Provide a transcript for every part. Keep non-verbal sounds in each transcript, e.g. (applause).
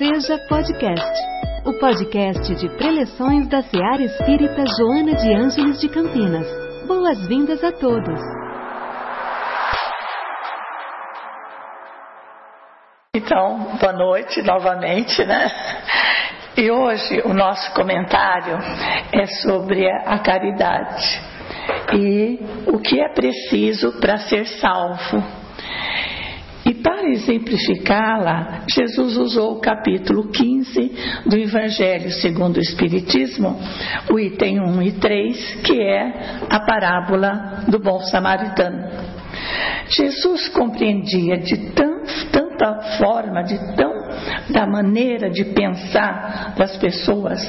Seja Podcast, o podcast de preleções da Seara Espírita Joana de Ângeles de Campinas. Boas-vindas a todos. Então, boa noite novamente, né? E hoje o nosso comentário é sobre a caridade e o que é preciso para ser salvo. Para exemplificá-la, Jesus usou o capítulo 15 do Evangelho segundo o Espiritismo, o item 1 e 3, que é a parábola do bom samaritano. Jesus compreendia de tão, tanta forma, de tão da maneira de pensar das pessoas.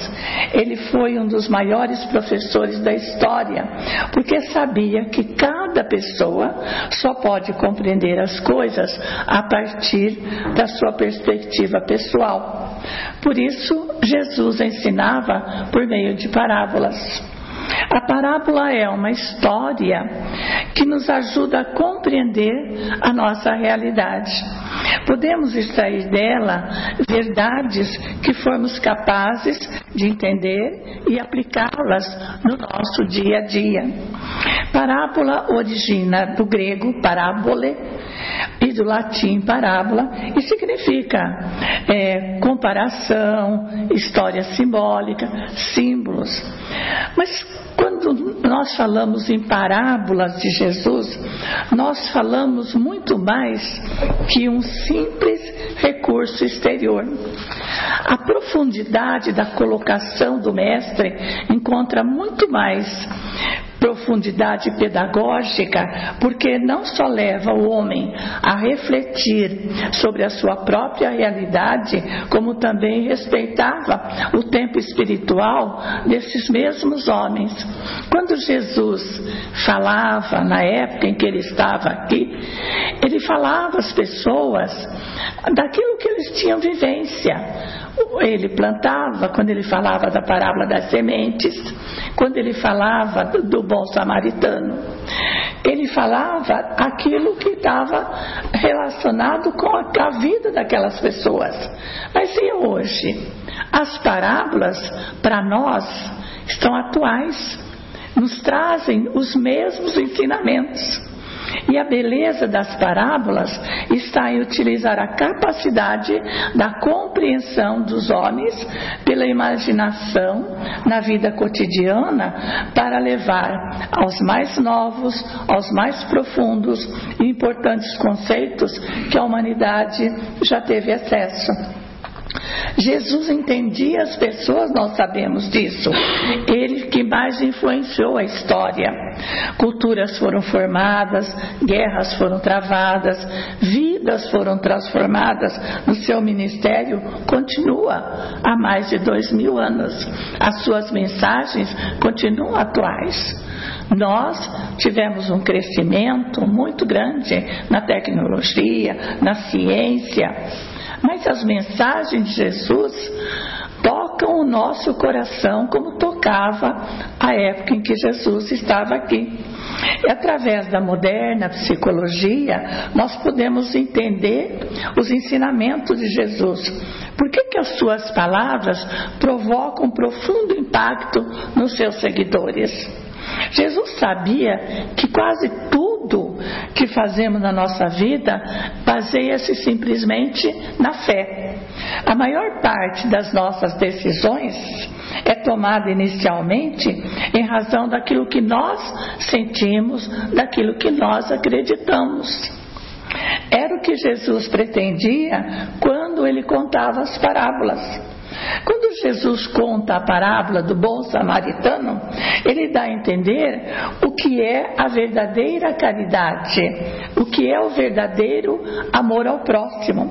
Ele foi um dos maiores professores da história, porque sabia que cada pessoa só pode compreender as coisas a partir da sua perspectiva pessoal. Por isso, Jesus ensinava por meio de parábolas. A parábola é uma história que nos ajuda a compreender a nossa realidade. Podemos extrair dela verdades que formos capazes de entender e aplicá-las no nosso dia a dia. Parábola origina do grego parábole e do latim parábola e significa é, comparação, história simbólica, símbolos. Mas quando nós falamos em parábolas de Jesus, nós falamos muito mais que um simples recurso exterior. A profundidade da colocação do mestre encontra muito mais profundidade pedagógica, porque não só leva o homem a refletir sobre a sua própria realidade, como também respeitava o tempo espiritual desses mesmos homens. Quando Jesus falava, na época em que ele estava aqui, ele falava às pessoas daquilo que eles tinham vivência ele plantava, quando ele falava da parábola das sementes, quando ele falava do, do bom samaritano. Ele falava aquilo que estava relacionado com a, a vida daquelas pessoas. Mas e hoje? As parábolas, para nós, estão atuais, nos trazem os mesmos ensinamentos. E a beleza das parábolas está em utilizar a capacidade da compreensão dos homens pela imaginação na vida cotidiana para levar aos mais novos, aos mais profundos e importantes conceitos que a humanidade já teve acesso. Jesus entendia as pessoas, nós sabemos disso. Ele que mais influenciou a história. Culturas foram formadas, guerras foram travadas, vidas foram transformadas. No seu ministério continua há mais de dois mil anos. As suas mensagens continuam atuais. Nós tivemos um crescimento muito grande na tecnologia, na ciência mas as mensagens de Jesus tocam o nosso coração como tocava a época em que Jesus estava aqui. E através da moderna psicologia, nós podemos entender os ensinamentos de Jesus. Por que, que as suas palavras provocam profundo impacto nos seus seguidores? Jesus sabia que quase tudo que fazemos na nossa vida baseia-se simplesmente na fé. A maior parte das nossas decisões é tomada inicialmente em razão daquilo que nós sentimos, daquilo que nós acreditamos. Era o que Jesus pretendia quando ele contava as parábolas. Quando Jesus conta a parábola do bom samaritano, ele dá a entender o que é a verdadeira caridade, o que é o verdadeiro amor ao próximo.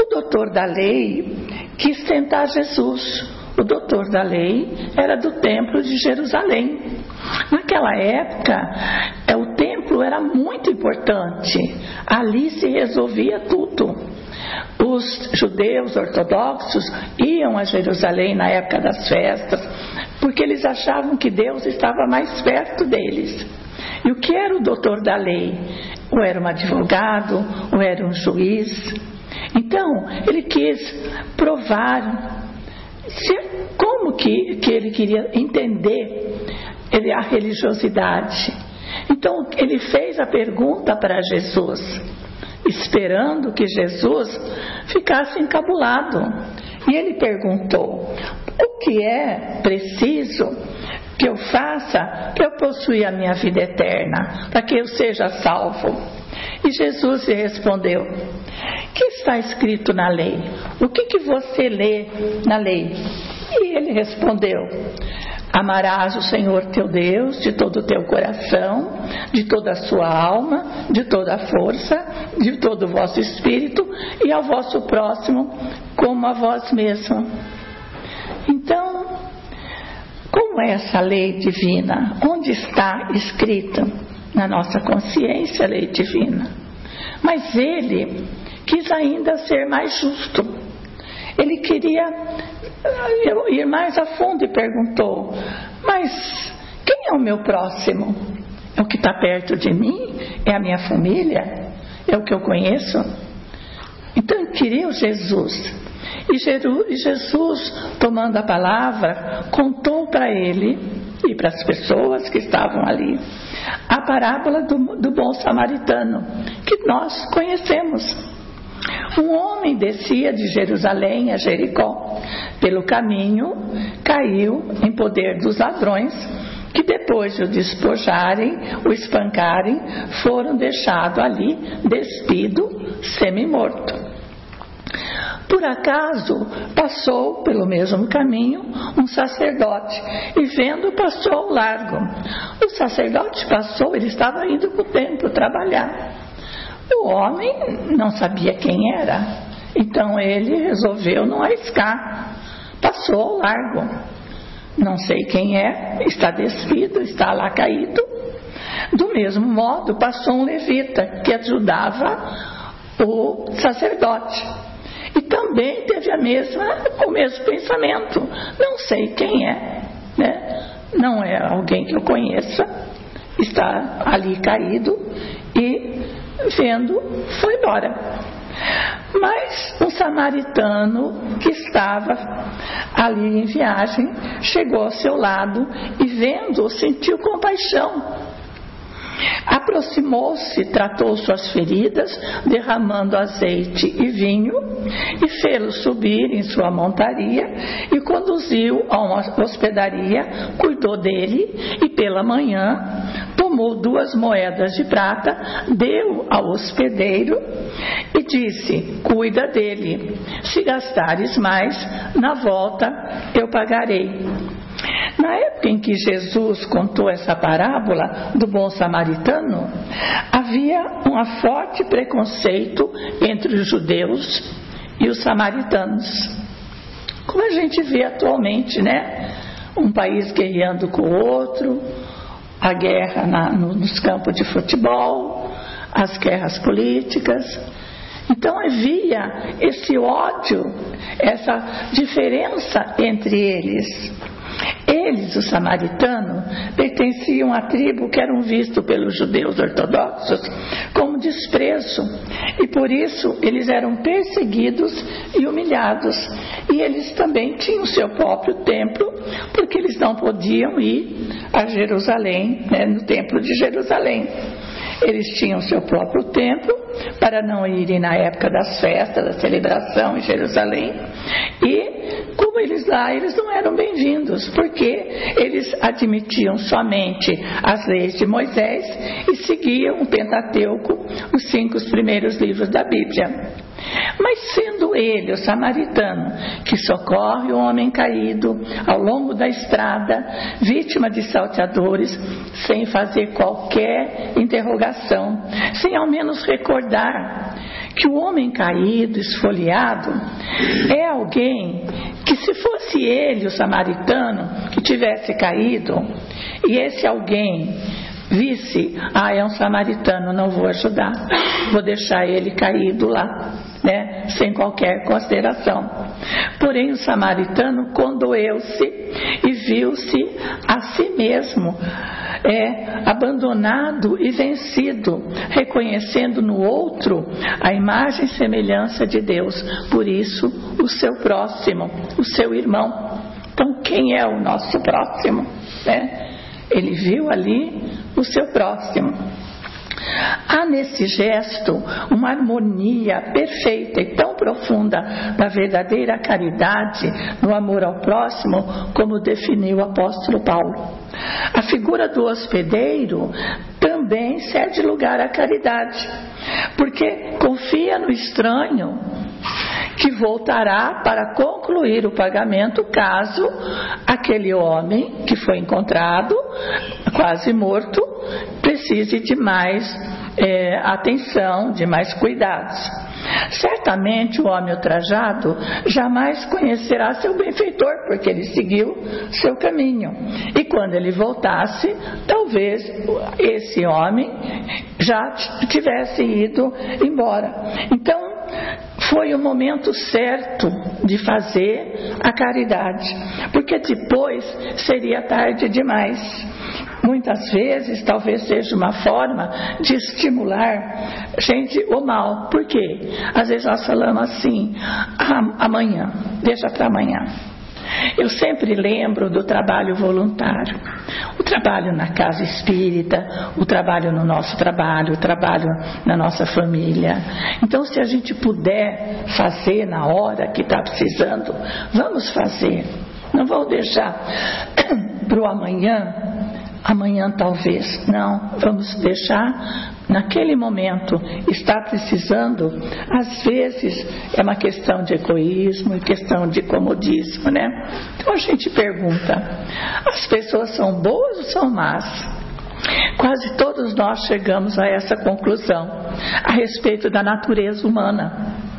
O doutor da lei quis tentar Jesus. O doutor da lei era do templo de Jerusalém. Naquela época, é, o templo era muito importante. Ali se resolvia tudo os judeus ortodoxos iam a Jerusalém na época das festas, porque eles achavam que Deus estava mais perto deles. E o que era o doutor da lei? Ou era um advogado, ou era um juiz. Então, ele quis provar se, como que, que ele queria entender ele, a religiosidade. Então, ele fez a pergunta para Jesus, esperando que Jesus ficasse encabulado. E ele perguntou: O que é preciso que eu faça para eu possuir a minha vida eterna, para que eu seja salvo? E Jesus lhe respondeu: que está escrito na lei? O que, que você lê na lei? E ele respondeu: Amarás o Senhor teu Deus de todo o teu coração, de toda a sua alma, de toda a força, de todo o vosso espírito e ao vosso próximo como a vós mesmo. Então, como é essa lei divina? Onde está escrita? Na nossa consciência, a lei divina. Mas ele quis ainda ser mais justo. Ele queria a fundo e perguntou: Mas quem é o meu próximo? É o que está perto de mim? É a minha família? É o que eu conheço? Então queria Jesus. E Jesus, tomando a palavra, contou para ele e para as pessoas que estavam ali a parábola do, do bom samaritano, que nós conhecemos. Um homem descia de Jerusalém a Jericó. Pelo caminho, caiu em poder dos ladrões, que depois de o despojarem, o espancarem, foram deixados ali, despido, semi-morto. Por acaso passou pelo mesmo caminho um sacerdote e vendo passou ao largo. O sacerdote passou, ele estava indo para o templo trabalhar. O homem não sabia quem era, então ele resolveu não arriscar. Passou ao largo. Não sei quem é, está despido, está lá caído. Do mesmo modo, passou um levita que ajudava o sacerdote. E também teve a mesma, o mesmo pensamento. Não sei quem é, né? não é alguém que eu conheça, está ali caído e vendo, foi embora. Mas um samaritano que estava ali em viagem chegou ao seu lado e, vendo, sentiu compaixão. Aproximou-se, tratou suas feridas, derramando azeite e vinho, e fê-lo subir em sua montaria e conduziu a uma hospedaria, cuidou dele e pela manhã tomou duas moedas de prata, deu ao hospedeiro e disse: Cuida dele. Se gastares mais, na volta eu pagarei. Na época em que Jesus contou essa parábola do bom samaritano, havia um forte preconceito entre os judeus e os samaritanos. Como a gente vê atualmente, né? Um país guerreando com o outro, a guerra na, nos campos de futebol, as guerras políticas. Então havia esse ódio, essa diferença entre eles. Eles, os samaritanos, pertenciam à tribo que eram vistos pelos judeus ortodoxos como desprezo, e por isso eles eram perseguidos e humilhados. E eles também tinham seu próprio templo, porque eles não podiam ir a Jerusalém, né, no templo de Jerusalém. Eles tinham seu próprio templo para não irem na época das festas, da celebração em Jerusalém. E como eles lá, eles não eram bem-vindos, porque eles admitiam somente as leis de Moisés e seguiam o Pentateuco, os cinco primeiros livros da Bíblia. Mas sendo ele, o samaritano, que socorre o homem caído ao longo da estrada, vítima de salteadores, sem fazer qualquer interrogação, sem ao menos recordar que o homem caído, esfoliado, é alguém que, se fosse ele, o samaritano, que tivesse caído, e esse alguém visse, ah, é um samaritano, não vou ajudar, vou deixar ele caído lá. Né, sem qualquer consideração. Porém, o samaritano condoeu-se e viu-se a si mesmo é abandonado e vencido, reconhecendo no outro a imagem e semelhança de Deus. Por isso, o seu próximo, o seu irmão. Então, quem é o nosso próximo? Né? Ele viu ali o seu próximo. Há nesse gesto uma harmonia perfeita e tão profunda da verdadeira caridade no amor ao próximo, como definiu o apóstolo Paulo. A figura do hospedeiro também cede lugar à caridade, porque confia no estranho que voltará para concluir o pagamento caso aquele homem que foi encontrado quase morto precise de mais é, atenção, de mais cuidados. Certamente o homem ultrajado jamais conhecerá seu benfeitor, porque ele seguiu seu caminho. E quando ele voltasse, talvez esse homem já tivesse ido embora. Então, foi o momento certo de fazer a caridade, porque depois seria tarde demais. Muitas vezes, talvez seja uma forma de estimular gente o mal. Por quê? Às vezes nós falamos assim, ah, amanhã, deixa para amanhã. Eu sempre lembro do trabalho voluntário. O trabalho na casa espírita, o trabalho no nosso trabalho, o trabalho na nossa família. Então, se a gente puder fazer na hora que está precisando, vamos fazer. Não vou deixar (clears throat) para o amanhã amanhã talvez. Não, vamos deixar naquele momento. Está precisando, às vezes é uma questão de egoísmo e questão de comodismo, né? Então a gente pergunta: as pessoas são boas ou são más? Quase todos nós chegamos a essa conclusão a respeito da natureza humana.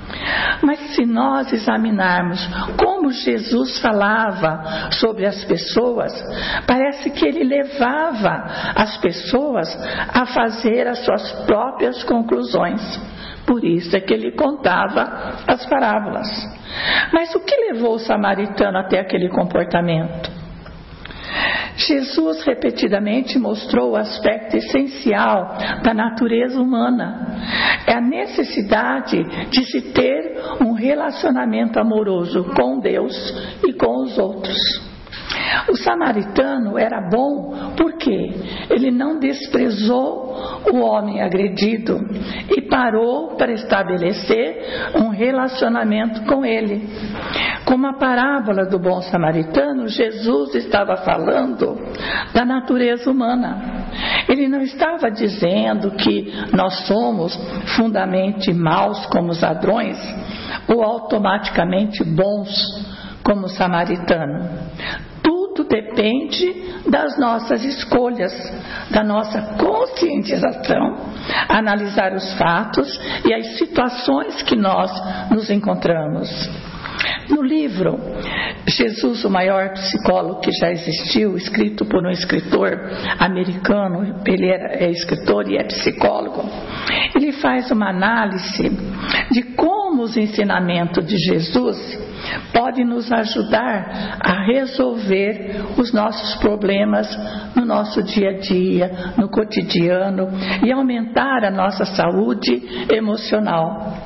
Mas se nós examinarmos como Jesus falava sobre as pessoas, parece que ele levava as pessoas a fazer as suas próprias conclusões. Por isso é que ele contava as parábolas. Mas o que levou o samaritano até aquele comportamento? Jesus repetidamente mostrou o aspecto essencial da natureza humana. É a necessidade de se ter um relacionamento amoroso com Deus e com os outros. O samaritano era bom porque ele não desprezou o homem agredido e parou para estabelecer um relacionamento com ele. Como a parábola do bom samaritano, Jesus estava falando da natureza humana. Ele não estava dizendo que nós somos fundamentalmente maus como os ladrões ou automaticamente bons como o samaritano depende das nossas escolhas, da nossa conscientização, analisar os fatos e as situações que nós nos encontramos. No livro Jesus, o maior psicólogo que já existiu, escrito por um escritor americano, ele é escritor e é psicólogo, ele faz uma análise de como os ensinamentos de Jesus pode nos ajudar a resolver os nossos problemas no nosso dia a dia, no cotidiano e aumentar a nossa saúde emocional.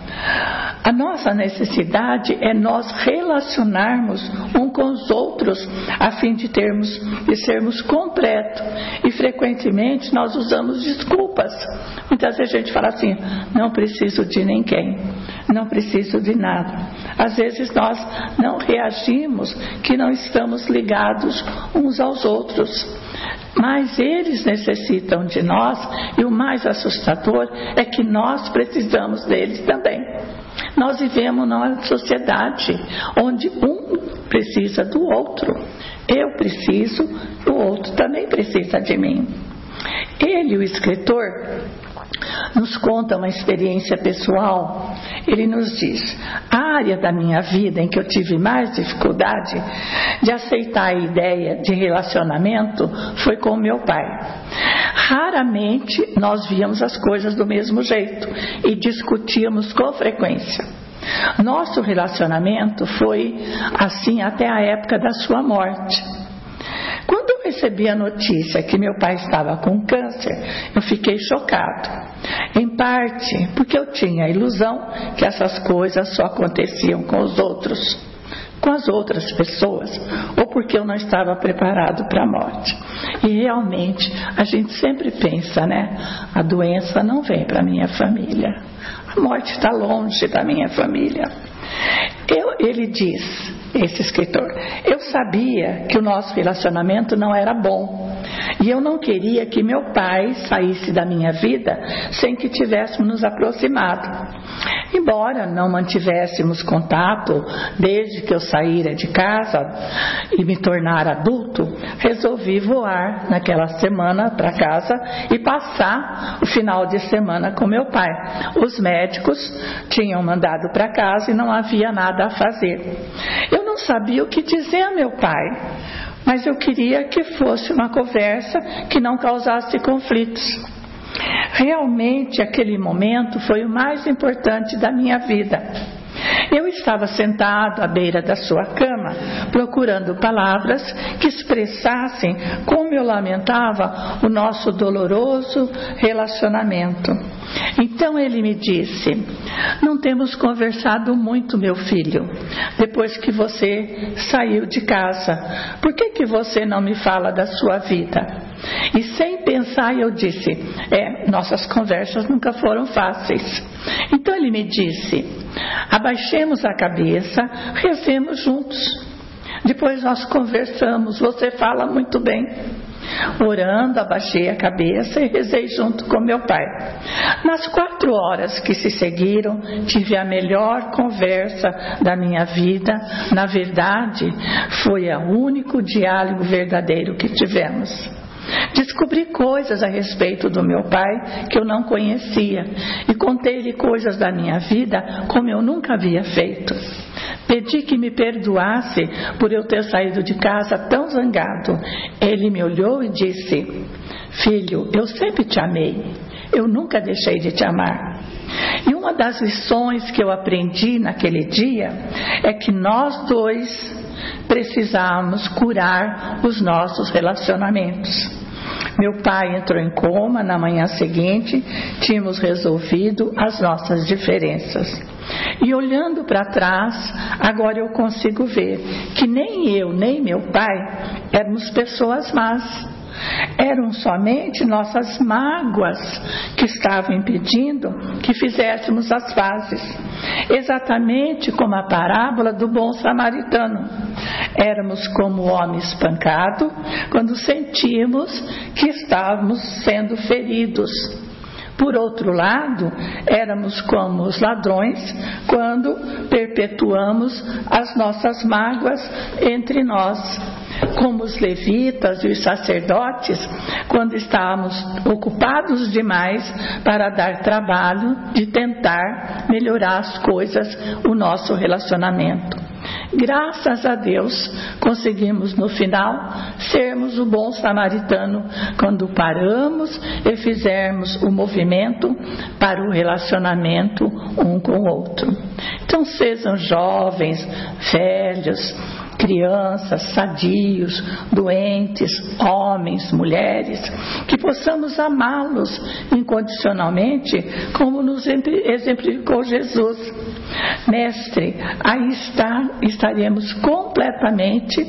A nossa necessidade é nós relacionarmos um com os outros a fim de termos de sermos completos. E frequentemente nós usamos desculpas. Muitas vezes a gente fala assim: não preciso de ninguém, não preciso de nada. Às vezes nós não reagimos que não estamos ligados uns aos outros. Mas eles necessitam de nós e o mais assustador é que nós precisamos deles também. Nós vivemos numa sociedade onde um precisa do outro. Eu preciso, o outro também precisa de mim. Ele, o escritor, nos conta uma experiência pessoal. Ele nos diz: a área da minha vida em que eu tive mais dificuldade de aceitar a ideia de relacionamento foi com meu pai. Raramente nós víamos as coisas do mesmo jeito e discutíamos com frequência. Nosso relacionamento foi assim até a época da sua morte. Quando eu recebi a notícia que meu pai estava com câncer, eu fiquei chocado. Em parte porque eu tinha a ilusão que essas coisas só aconteciam com os outros, com as outras pessoas, ou porque eu não estava preparado para a morte. E realmente, a gente sempre pensa, né? A doença não vem para minha família. A morte está longe da minha família. Eu, ele diz, esse escritor, eu sabia que o nosso relacionamento não era bom. E eu não queria que meu pai saísse da minha vida sem que tivéssemos nos aproximado. Embora não mantivéssemos contato desde que eu saíra de casa e me tornar adulto, resolvi voar naquela semana para casa e passar o final de semana com meu pai. Os médicos tinham mandado para casa e não havia nada a fazer. Eu não sabia o que dizer a meu pai, mas eu queria que fosse uma conversa que não causasse conflitos. Realmente aquele momento foi o mais importante da minha vida. Eu estava sentado à beira da sua cama, procurando palavras que expressassem como eu lamentava o nosso doloroso relacionamento. Então ele me disse: Não temos conversado muito, meu filho, depois que você saiu de casa. Por que, que você não me fala da sua vida? E sem pensar, eu disse: É, nossas conversas nunca foram fáceis. Então ele me disse: Abaixemos a cabeça, rezemos juntos. Depois nós conversamos, você fala muito bem. Orando, abaixei a cabeça e rezei junto com meu pai. Nas quatro horas que se seguiram, tive a melhor conversa da minha vida. Na verdade, foi o único diálogo verdadeiro que tivemos. Descobri coisas a respeito do meu pai que eu não conhecia e contei-lhe coisas da minha vida como eu nunca havia feito. Pedi que me perdoasse por eu ter saído de casa tão zangado. Ele me olhou e disse: Filho, eu sempre te amei. Eu nunca deixei de te amar. E uma das lições que eu aprendi naquele dia é que nós dois precisamos curar os nossos relacionamentos. Meu pai entrou em coma na manhã seguinte, tínhamos resolvido as nossas diferenças. E olhando para trás, agora eu consigo ver que nem eu, nem meu pai éramos pessoas más. Eram somente nossas mágoas que estavam impedindo que fizéssemos as fases. Exatamente como a parábola do bom samaritano. Éramos como o homem espancado quando sentimos que estávamos sendo feridos. Por outro lado, éramos como os ladrões quando perpetuamos as nossas mágoas entre nós como os levitas e os sacerdotes, quando estávamos ocupados demais para dar trabalho de tentar melhorar as coisas, o nosso relacionamento. Graças a Deus, conseguimos no final sermos o bom samaritano quando paramos e fizermos o movimento para o relacionamento um com o outro. Então, sejam jovens, velhos, crianças, sadios, doentes, homens, mulheres, que possamos amá-los incondicionalmente, como nos exemplificou Jesus. Mestre, aí está, estaremos completamente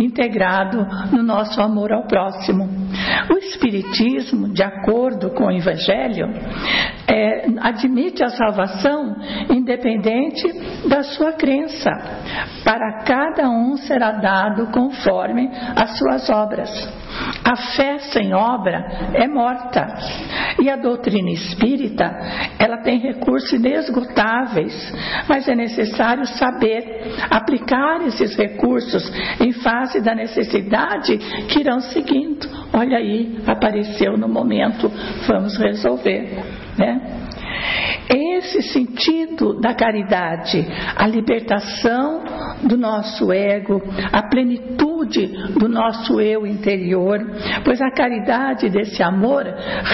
integrados no nosso amor ao próximo. O Espiritismo, de acordo com o Evangelho, é, admite a salvação independente da sua crença. Para cada um será dado conforme as suas obras. A fé sem obra é morta. E a doutrina espírita, ela tem recursos inesgotáveis, mas é necessário saber aplicar esses recursos em face da necessidade que irão seguindo. Olha aí, apareceu no momento, vamos resolver, né? Esse sentido da caridade, a libertação do nosso ego, a plenitude do nosso eu interior, pois a caridade desse amor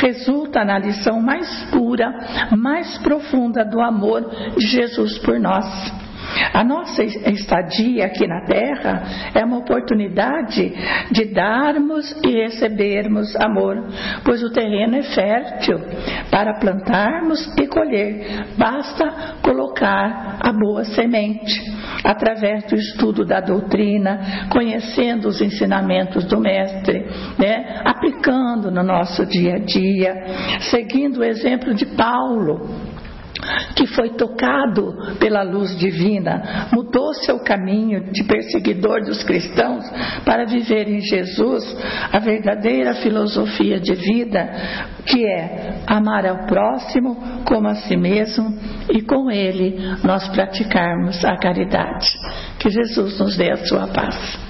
resulta na lição mais pura, mais profunda do amor de Jesus por nós. A nossa estadia aqui na Terra é uma oportunidade de darmos e recebermos amor, pois o terreno é fértil para plantarmos e colher. Basta colocar a boa semente através do estudo da doutrina, conhecendo os ensinamentos do Mestre, né? aplicando no nosso dia a dia, seguindo o exemplo de Paulo que foi tocado pela luz divina, mudou seu caminho de perseguidor dos cristãos para viver em Jesus a verdadeira filosofia de vida, que é amar ao próximo como a si mesmo e com ele nós praticarmos a caridade. Que Jesus nos dê a sua paz.